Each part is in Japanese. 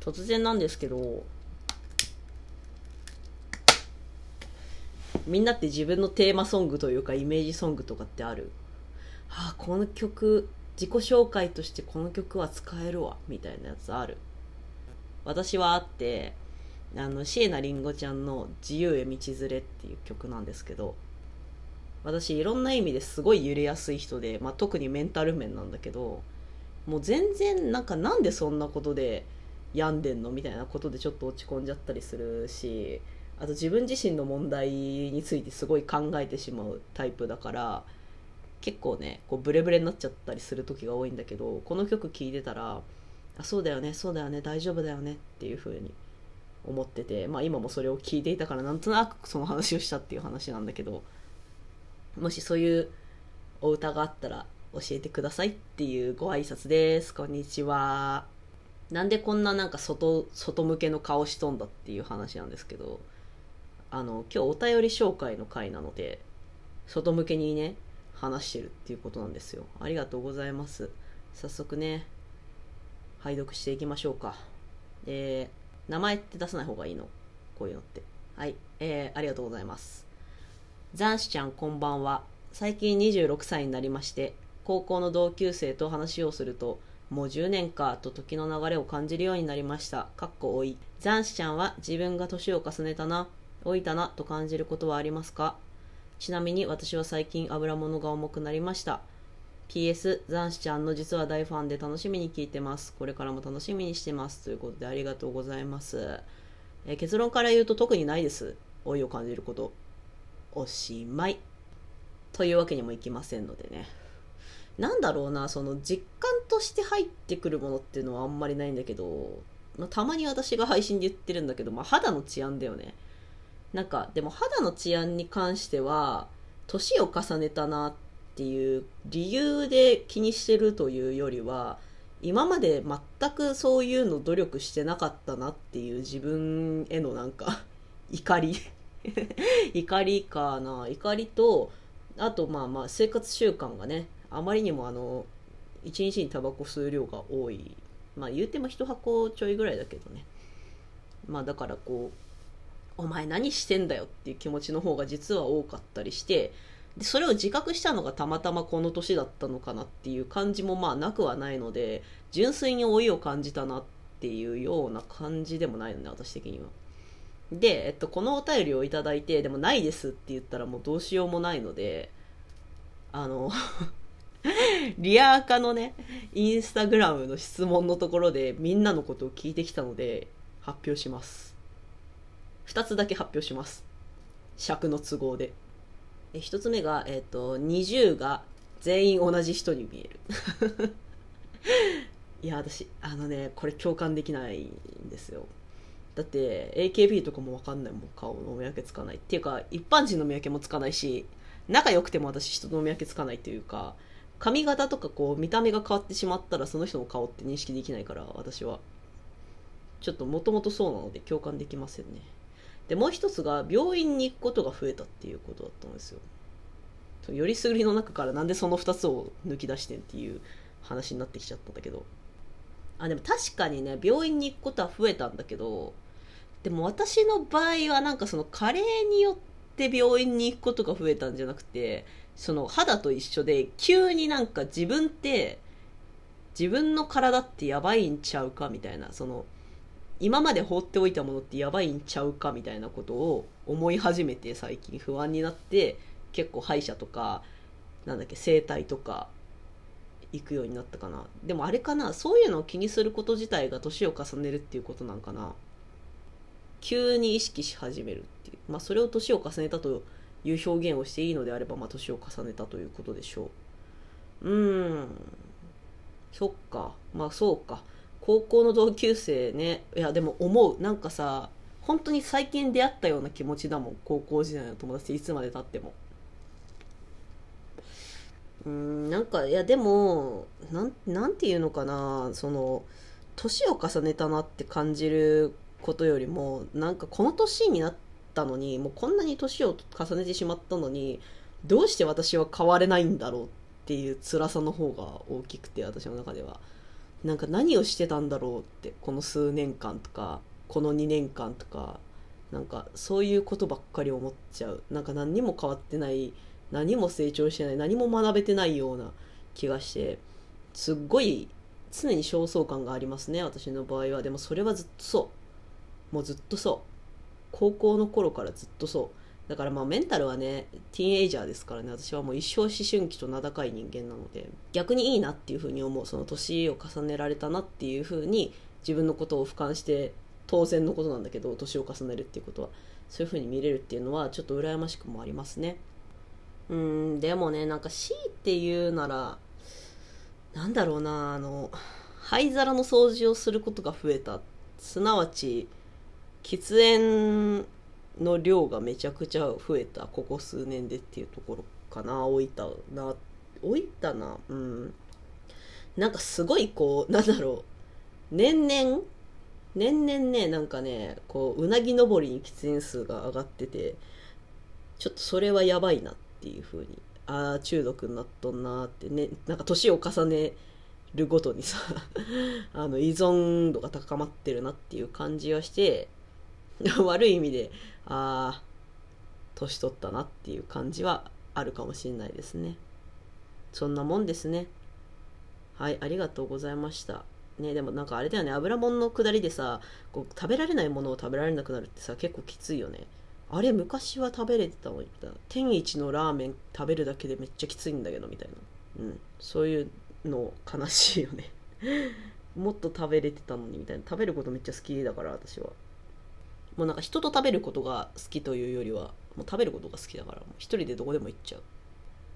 突然なんですけどみんなって自分のテーマソングというかイメージソングとかってある？あこの曲自己紹介としてこの曲は使えるわみたいなやつある。私はあってあの椎名林檎ちゃんの「自由へ道連れ」っていう曲なんですけど私いろんな意味ですごい揺れやすい人で、まあ、特にメンタル面なんだけどもう全然なんかなんでそんなことで病んでんのみたいなことでちょっと落ち込んじゃったりするしあと自分自身の問題についてすごい考えてしまうタイプだから結構ねこうブレブレになっちゃったりする時が多いんだけどこの曲聴いてたらあそうだよねそうだよね大丈夫だよねっていう風に思っててまあ今もそれを聞いていたからなんとなくその話をしたっていう話なんだけどもしそういうお歌があったら教えてくださいっていうご挨拶です。こんにちは。なんでこんななんか外外向けの顔しとんだっていう話なんですけどあの今日お便り紹介の回なので外向けにね話してるっていうことなんですよ。ありがとうございます。早速ね拝読していきましょうか。えー、名前って出さない方がいいの？こういうのって。はい。えー、ありがとうございます。残子ちゃんこんばんは。最近26歳になりまして高校の同級生と話をするともう10年かと時の流れを感じるようになりました。かっこ多い。残子ちゃんは自分が年を重ねたな老いたなと感じることはありますか？ちなみに私は最近油物が重くなりました。PS 残子ちゃんの実は大ファンで楽しみに聞いてます。これからも楽しみにしてます。ということでありがとうございます。え結論から言うと特にないです。老いを感じること。おしまい。というわけにもいきませんのでね。なんだろうなその実感として入ってくるものっていうのはあんまりないんだけど、まあ、たまに私が配信で言ってるんだけど、まあ、肌の治安だよね。なんかでも肌の治安に関しては年を重ねたなっていう理由で気にしてるというよりは今まで全くそういうの努力してなかったなっていう自分へのなんか怒り。怒りかな。怒りとあとまあまあ生活習慣がね。あまりにもあの一日にタバコ吸う量が多いまあ言うても一箱ちょいぐらいだけどねまあだからこうお前何してんだよっていう気持ちの方が実は多かったりしてでそれを自覚したのがたまたまこの年だったのかなっていう感じもまあなくはないので純粋に老いを感じたなっていうような感じでもないのね私的には。で、えっと、このお便りをいただいてでもないですって言ったらもうどうしようもないのであの リアーカのねインスタグラムの質問のところでみんなのことを聞いてきたので発表します。2つだけ発表します。尺の都合で。え1つ目が、えっ、ー、と20が全員同じ人に見える。いや私あのねこれ共感できないんですよ。だって AKB とかも分かんないもん。顔の見分けつかない。っていうか一般人の見分けもつかないし仲良くても私人の見分けつかないっていうか髪型とかこう見た目が変わってしまったらその人の顔って認識できないから私は。ちょっともともとそうなので共感できませんね。でもう一つが病院に行くことが増えたっていうことだったんですよ。よりすぐりの中からなんでその2つを抜き出してんっていう話になってきちゃったんだけど。あでも確かにね病院に行くことは増えたんだけどでも私の場合はなんかその加齢によって病院に行くことが増えたんじゃなくてその肌と一緒で急になんか自分って自分の体ってやばいんちゃうかみたいなその今まで放っておいたものってやばいんちゃうかみたいなことを思い始めて最近不安になって結構歯医者とかなんだっけ整体とか行くようになったかな。でもあれかなそういうのを気にすること自体が年を重ねるっていうことなんかな。急に意識し始めるっていう。まあそれを年を重ねたという表現をしていいのであればまあ年を重ねたということでしょう。うーん。そっか。まあそうか。高校の同級生ね。いやでも思う。なんかさ本当に最近出会ったような気持ちだもん。高校時代の友達いつまでたっても。うーん。なんかいやでもなんなんていうのかな。その年を重ねたなって感じることよりもなんかこの年になったのにもうこんなに年を重ねてしまったのにどうして私は変われないんだろうっていう辛さの方が大きくて私の中では。なんか何をしてたんだろうってこの数年間とかこの2年間とかなんかそういうことばっかり思っちゃうなんか何にも変わってない何も成長してない何も学べてないような気がしてすっごい常に焦燥感がありますね私の場合はでもそれはずっとそうもうずっとそう。高校の頃からずっとそう。だからまあメンタルはねティーンエイジャーですからね。私はもう一生思春期と名高い人間なので逆にいいなっていうふうに思う。その年を重ねられたなっていうふうに自分のことを俯瞰して当然のことなんだけど年を重ねるっていうことは。そういうふうに見れるっていうのはちょっと羨ましくもありますね。うんでもねなんか C っていうならなんだろうなあの灰皿の掃除をすることが増えた。すなわち喫煙の量がめちゃくちゃ増えたここ数年でっていうところかな。置いたな置いたな。うん。なんかすごいこう なんだろう。年々年々ねなんかねこううなぎ登りに喫煙数が上がっててちょっとそれはやばいなっていう風にああ中毒になっとんなってねなんか年を重ねるごとにさ あの依存度が高まってるなっていう感じはして 悪い意味でああ年取ったなっていう感じはあるかもしれないですね。そんなもんですね。はいありがとうございました。ねでもなんかあれだよね。油もんの下りでさこう食べられないものを食べられなくなるってさ結構きついよね。あれ昔は食べれてたのに天一のラーメン食べるだけでめっちゃきついんだけどみたいな。うん。そういうの悲しいよね。もっと食べれてたのにみたいな。食べることめっちゃ好きだから私は。もうなんか人と食べることが好きというよりはもう食べることが好きだから一人でどこでも行っちゃう。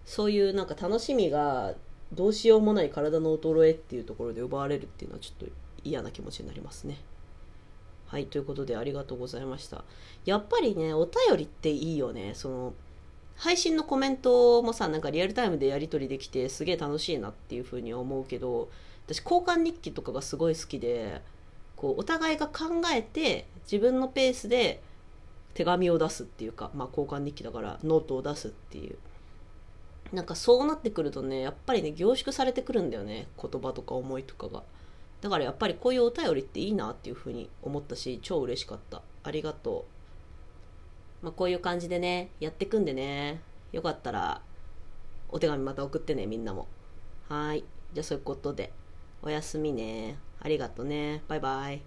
そういうなんか楽しみがどうしようもない体の衰えっていうところで奪われるっていうのはちょっと嫌な気持ちになりますね。はいということでありがとうございました。やっぱりねお便りっていいよね。その配信のコメントもさなんかリアルタイムでやり取りできてすげえ楽しいなっていうふうに思うけど私交換日記とかがすごい好きでこうお互いが考えて自分のペースで手紙を出すっていうか、まあ、交換日記だからノートを出すっていう。なんかそうなってくるとねやっぱりね凝縮されてくるんだよね言葉とか思いとかが。だからやっぱりこういうお便りっていいなっていうふうに思ったし超嬉しかった。ありがとう。まあこういう感じでねやってくんでね。よかったらお手紙また送ってねみんなも。はい。じゃあそういうことでおやすみね。ありがとね。バイバイ。